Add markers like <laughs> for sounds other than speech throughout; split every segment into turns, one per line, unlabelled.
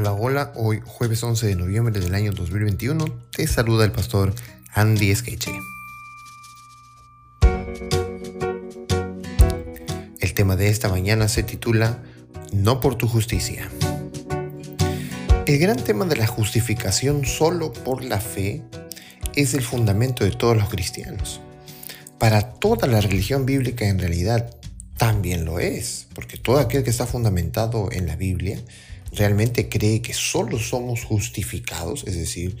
Hola, hola, hoy jueves 11 de noviembre del año 2021 te saluda el pastor Andy Skeche. El tema de esta mañana se titula No por tu justicia. El gran tema de la justificación solo por la fe es el fundamento de todos los cristianos. Para toda la religión bíblica en realidad también lo es, porque todo aquel que está fundamentado en la Biblia realmente cree que solo somos justificados, es decir,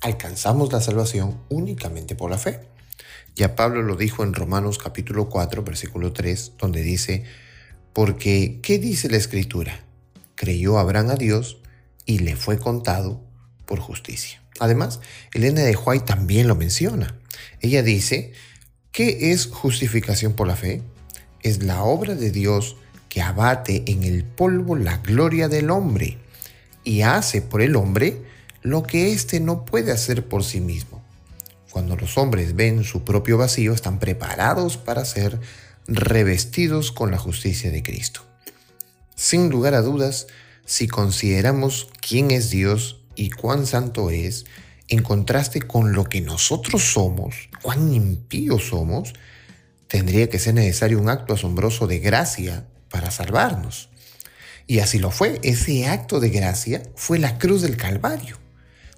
alcanzamos la salvación únicamente por la fe. Ya Pablo lo dijo en Romanos capítulo 4, versículo 3, donde dice, porque ¿qué dice la escritura? Creyó Abraham a Dios y le fue contado por justicia. Además, Elena de White también lo menciona. Ella dice, ¿qué es justificación por la fe? Es la obra de Dios que abate en el polvo la gloria del hombre y hace por el hombre lo que éste no puede hacer por sí mismo. Cuando los hombres ven su propio vacío, están preparados para ser revestidos con la justicia de Cristo. Sin lugar a dudas, si consideramos quién es Dios y cuán santo es, en contraste con lo que nosotros somos, cuán impíos somos, tendría que ser necesario un acto asombroso de gracia para salvarnos. Y así lo fue. Ese acto de gracia fue la cruz del Calvario.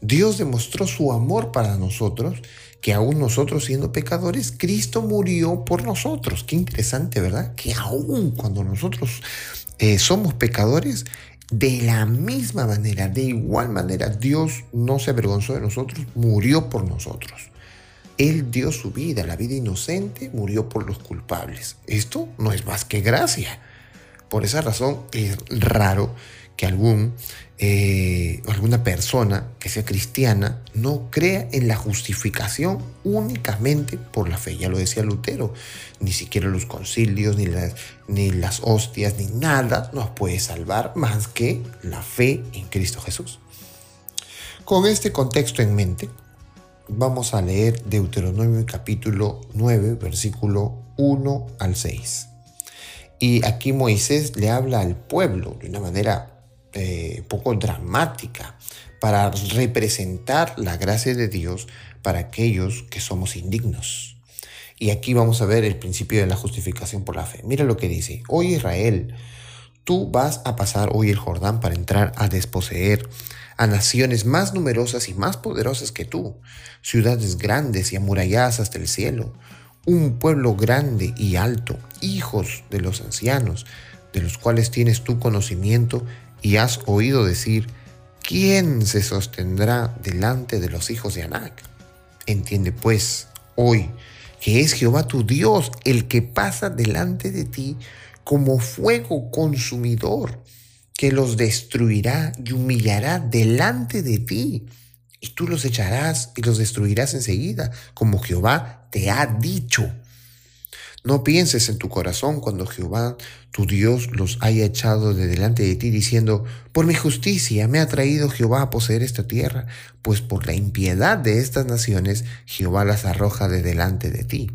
Dios demostró su amor para nosotros, que aún nosotros siendo pecadores, Cristo murió por nosotros. Qué interesante, ¿verdad? Que aún cuando nosotros eh, somos pecadores, de la misma manera, de igual manera, Dios no se avergonzó de nosotros, murió por nosotros. Él dio su vida, la vida inocente, murió por los culpables. Esto no es más que gracia. Por esa razón es raro que algún, eh, alguna persona que sea cristiana no crea en la justificación únicamente por la fe. Ya lo decía Lutero, ni siquiera los concilios, ni las, ni las hostias, ni nada nos puede salvar más que la fe en Cristo Jesús. Con este contexto en mente, vamos a leer Deuteronomio capítulo 9, versículo 1 al 6. Y aquí Moisés le habla al pueblo de una manera eh, poco dramática para representar la gracia de Dios para aquellos que somos indignos. Y aquí vamos a ver el principio de la justificación por la fe. Mira lo que dice, hoy Israel, tú vas a pasar hoy el Jordán para entrar a desposeer a naciones más numerosas y más poderosas que tú, ciudades grandes y amuralladas hasta el cielo un pueblo grande y alto, hijos de los ancianos, de los cuales tienes tu conocimiento y has oído decir, ¿quién se sostendrá delante de los hijos de Anac? Entiende pues hoy que es Jehová tu Dios el que pasa delante de ti como fuego consumidor, que los destruirá y humillará delante de ti tú los echarás y los destruirás enseguida, como Jehová te ha dicho. No pienses en tu corazón cuando Jehová, tu Dios, los haya echado de delante de ti, diciendo, por mi justicia me ha traído Jehová a poseer esta tierra, pues por la impiedad de estas naciones Jehová las arroja de delante de ti.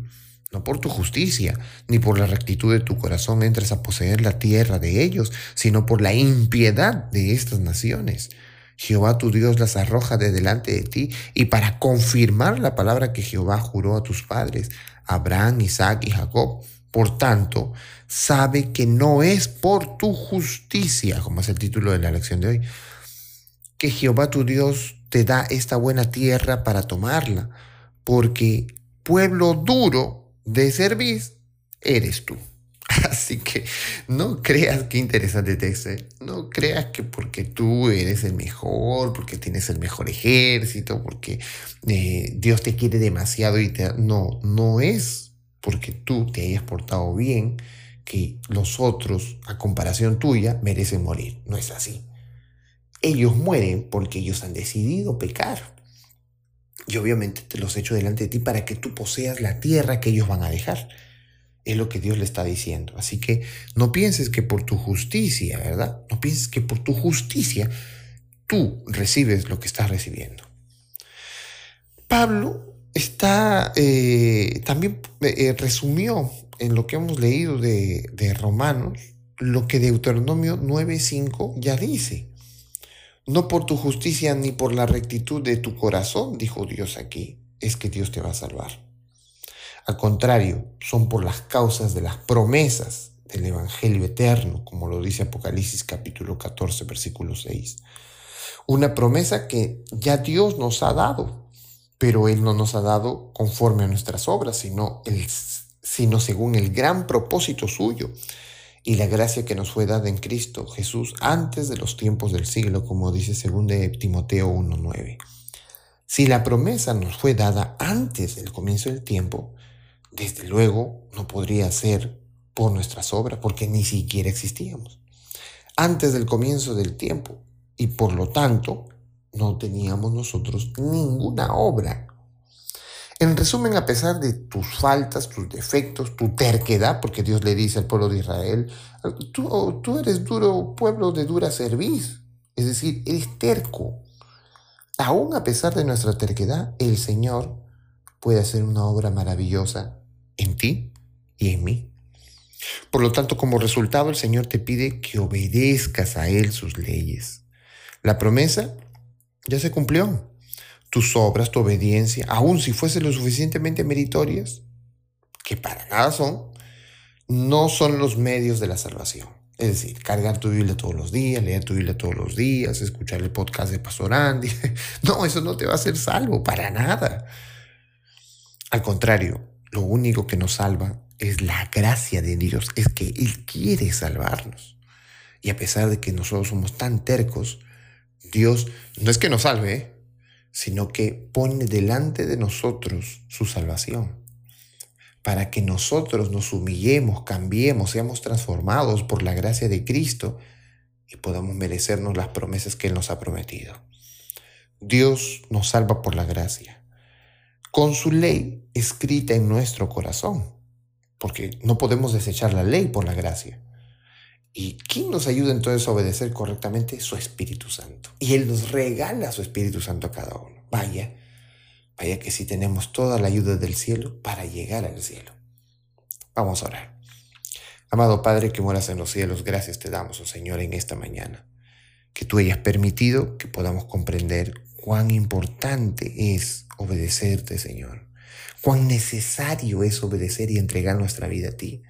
No por tu justicia, ni por la rectitud de tu corazón entras a poseer la tierra de ellos, sino por la impiedad de estas naciones. Jehová tu Dios las arroja de delante de ti y para confirmar la palabra que Jehová juró a tus padres, Abraham, Isaac y Jacob. Por tanto, sabe que no es por tu justicia, como es el título de la lección de hoy, que Jehová tu Dios te da esta buena tierra para tomarla, porque pueblo duro de servir eres tú. <laughs> Así que no creas que interesante texto. ¿eh? No creas que porque tú eres el mejor, porque tienes el mejor ejército, porque eh, Dios te quiere demasiado y te... No, no es porque tú te hayas portado bien que los otros, a comparación tuya, merecen morir. No es así. Ellos mueren porque ellos han decidido pecar. Y obviamente te los echo delante de ti para que tú poseas la tierra que ellos van a dejar. Es lo que Dios le está diciendo. Así que no pienses que por tu justicia, ¿verdad? No pienses que por tu justicia tú recibes lo que estás recibiendo. Pablo está, eh, también eh, resumió en lo que hemos leído de, de Romanos lo que Deuteronomio 9.5 ya dice. No por tu justicia ni por la rectitud de tu corazón, dijo Dios aquí, es que Dios te va a salvar. Al contrario, son por las causas de las promesas del Evangelio eterno, como lo dice Apocalipsis capítulo 14, versículo 6. Una promesa que ya Dios nos ha dado, pero Él no nos ha dado conforme a nuestras obras, sino, el, sino según el gran propósito suyo y la gracia que nos fue dada en Cristo Jesús antes de los tiempos del siglo, como dice 2 Timoteo 1.9. Si la promesa nos fue dada antes del comienzo del tiempo, desde luego no podría ser por nuestras obras, porque ni siquiera existíamos. Antes del comienzo del tiempo, y por lo tanto no teníamos nosotros ninguna obra en resumen, a pesar de tus faltas, tus defectos, tu terquedad, porque Dios le dice al pueblo de Israel, tú, eres duro, pueblo de dura cerviz, es decir, eres terco. Aún a pesar de nuestra terquedad, el Señor puede hacer una obra maravillosa ti y en mí. Por lo tanto, como resultado, el Señor te pide que obedezcas a Él sus leyes. La promesa ya se cumplió tus obras, tu obediencia, aun si fuesen lo suficientemente meritorias, que para nada son, no son los medios de la salvación. Es decir, cargar tu Biblia todos los días, leer tu Biblia todos los días, escuchar el podcast de Pastor Andy. <laughs> No, eso no te va a hacer salvo, para nada. Al contrario, lo único que nos salva es la gracia de Dios, es que Él quiere salvarnos. Y a pesar de que nosotros somos tan tercos, Dios no es que nos salve, ¿eh? sino que pone delante de nosotros su salvación, para que nosotros nos humillemos, cambiemos, seamos transformados por la gracia de Cristo y podamos merecernos las promesas que Él nos ha prometido. Dios nos salva por la gracia, con su ley escrita en nuestro corazón, porque no podemos desechar la ley por la gracia. ¿Y quién nos ayuda entonces a obedecer correctamente? Su Espíritu Santo. Y Él nos regala su Espíritu Santo a cada uno. Vaya, vaya que si tenemos toda la ayuda del cielo para llegar al cielo. Vamos a orar. Amado Padre que moras en los cielos, gracias te damos, oh Señor, en esta mañana. Que tú hayas permitido que podamos comprender cuán importante es obedecerte, Señor. Cuán necesario es obedecer y entregar nuestra vida a ti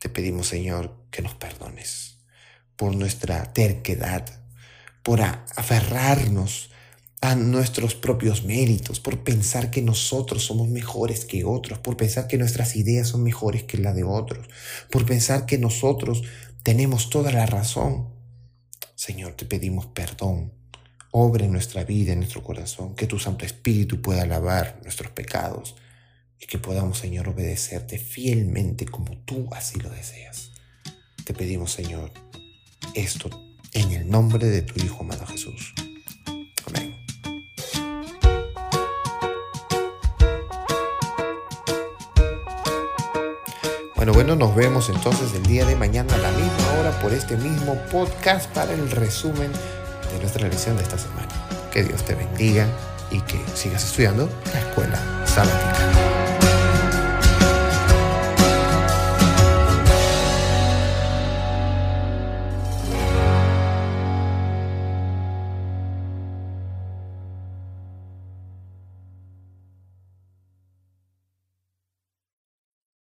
te pedimos, Señor, que nos perdones por nuestra terquedad, por aferrarnos a nuestros propios méritos, por pensar que nosotros somos mejores que otros, por pensar que nuestras ideas son mejores que las de otros, por pensar que nosotros tenemos toda la razón. Señor, te pedimos perdón. Obra en nuestra vida, en nuestro corazón, que tu Santo Espíritu pueda lavar nuestros pecados y que podamos, Señor, obedecerte fielmente como tú así lo deseas. Te pedimos, Señor, esto en el nombre de tu Hijo amado Jesús. Amén. Bueno, bueno, nos vemos entonces el día de mañana a la misma hora por este mismo podcast para el resumen de nuestra lección de esta semana. Que Dios te bendiga y que sigas estudiando la escuela sabática.